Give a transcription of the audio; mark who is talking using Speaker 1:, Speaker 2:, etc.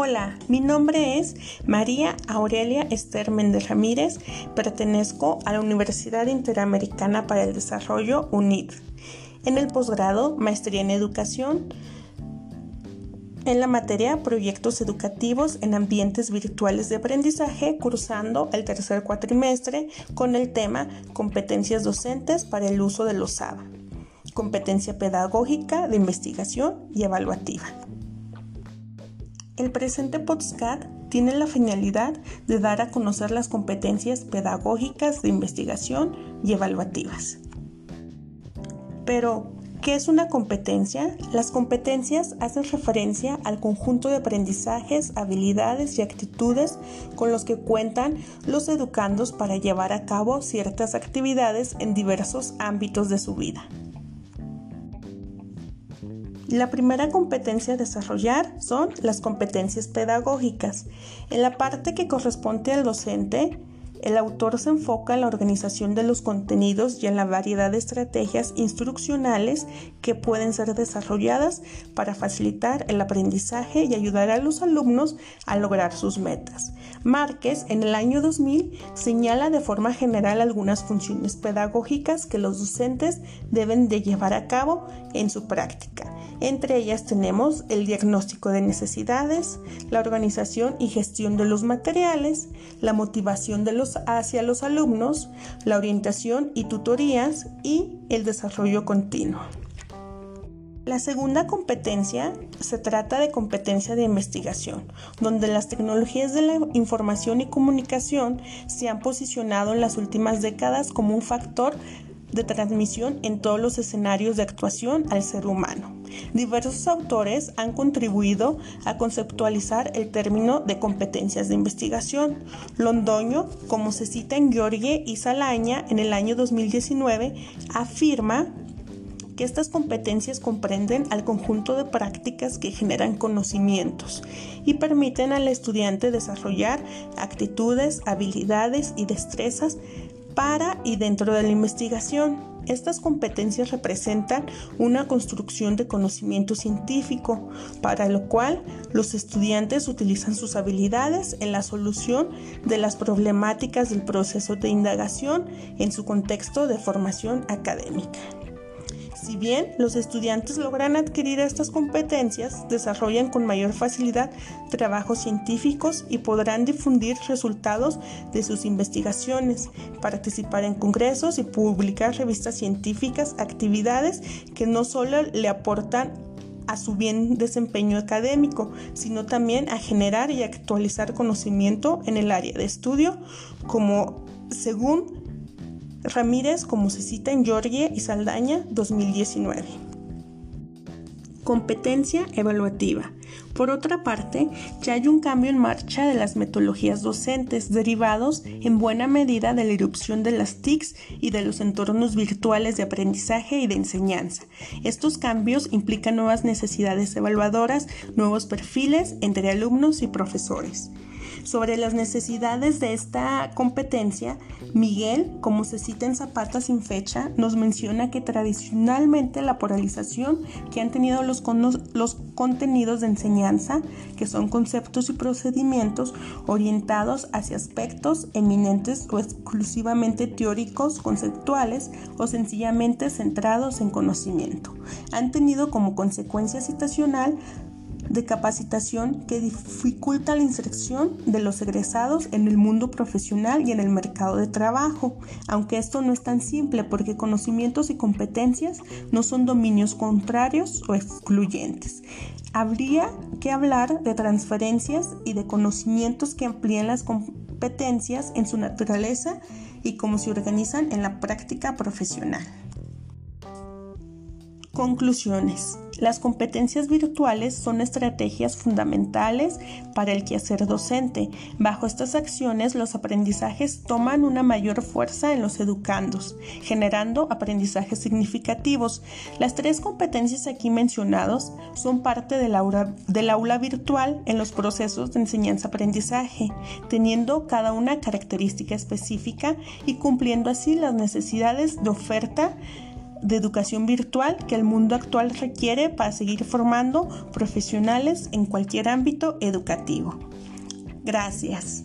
Speaker 1: Hola, mi nombre es María Aurelia Esther Méndez Ramírez, pertenezco a la Universidad Interamericana para el Desarrollo UNID. En el posgrado, Maestría en Educación, en la materia Proyectos Educativos en Ambientes Virtuales de Aprendizaje, cursando el tercer cuatrimestre con el tema Competencias Docentes para el uso de los SABA, competencia pedagógica de investigación y evaluativa. El presente podcast tiene la finalidad de dar a conocer las competencias pedagógicas de investigación y evaluativas. Pero, ¿qué es una competencia? Las competencias hacen referencia al conjunto de aprendizajes, habilidades y actitudes con los que cuentan los educandos para llevar a cabo ciertas actividades en diversos ámbitos de su vida. La primera competencia a desarrollar son las competencias pedagógicas. En la parte que corresponde al docente, el autor se enfoca en la organización de los contenidos y en la variedad de estrategias instruccionales que pueden ser desarrolladas para facilitar el aprendizaje y ayudar a los alumnos a lograr sus metas. Márquez en el año 2000 señala de forma general algunas funciones pedagógicas que los docentes deben de llevar a cabo en su práctica. Entre ellas tenemos el diagnóstico de necesidades, la organización y gestión de los materiales, la motivación de los, hacia los alumnos, la orientación y tutorías y el desarrollo continuo. La segunda competencia se trata de competencia de investigación, donde las tecnologías de la información y comunicación se han posicionado en las últimas décadas como un factor de transmisión en todos los escenarios de actuación al ser humano. Diversos autores han contribuido a conceptualizar el término de competencias de investigación. Londoño, como se cita en Giorgie y Salaña en el año 2019, afirma que estas competencias comprenden al conjunto de prácticas que generan conocimientos y permiten al estudiante desarrollar actitudes, habilidades y destrezas para y dentro de la investigación. Estas competencias representan una construcción de conocimiento científico, para lo cual los estudiantes utilizan sus habilidades en la solución de las problemáticas del proceso de indagación en su contexto de formación académica. Si bien los estudiantes logran adquirir estas competencias, desarrollan con mayor facilidad trabajos científicos y podrán difundir resultados de sus investigaciones, participar en congresos y publicar revistas científicas, actividades que no solo le aportan a su bien desempeño académico, sino también a generar y actualizar conocimiento en el área de estudio, como según Ramírez, como se cita en Georgia y Saldaña 2019. Competencia evaluativa. Por otra parte, ya hay un cambio en marcha de las metodologías docentes derivados en buena medida de la irrupción de las TICs y de los entornos virtuales de aprendizaje y de enseñanza. Estos cambios implican nuevas necesidades evaluadoras, nuevos perfiles entre alumnos y profesores. Sobre las necesidades de esta competencia, Miguel, como se cita en Zapata sin fecha, nos menciona que tradicionalmente la polarización que han tenido los, los contenidos de enseñanza, que son conceptos y procedimientos orientados hacia aspectos eminentes o exclusivamente teóricos, conceptuales o sencillamente centrados en conocimiento, han tenido como consecuencia citacional de capacitación que dificulta la inserción de los egresados en el mundo profesional y en el mercado de trabajo, aunque esto no es tan simple porque conocimientos y competencias no son dominios contrarios o excluyentes. Habría que hablar de transferencias y de conocimientos que amplían las competencias en su naturaleza y cómo se organizan en la práctica profesional. Conclusiones. Las competencias virtuales son estrategias fundamentales para el quehacer docente. Bajo estas acciones, los aprendizajes toman una mayor fuerza en los educandos, generando aprendizajes significativos. Las tres competencias aquí mencionadas son parte del aula, aula virtual en los procesos de enseñanza-aprendizaje, teniendo cada una característica específica y cumpliendo así las necesidades de oferta de educación virtual que el mundo actual requiere para seguir formando profesionales en cualquier ámbito educativo. Gracias.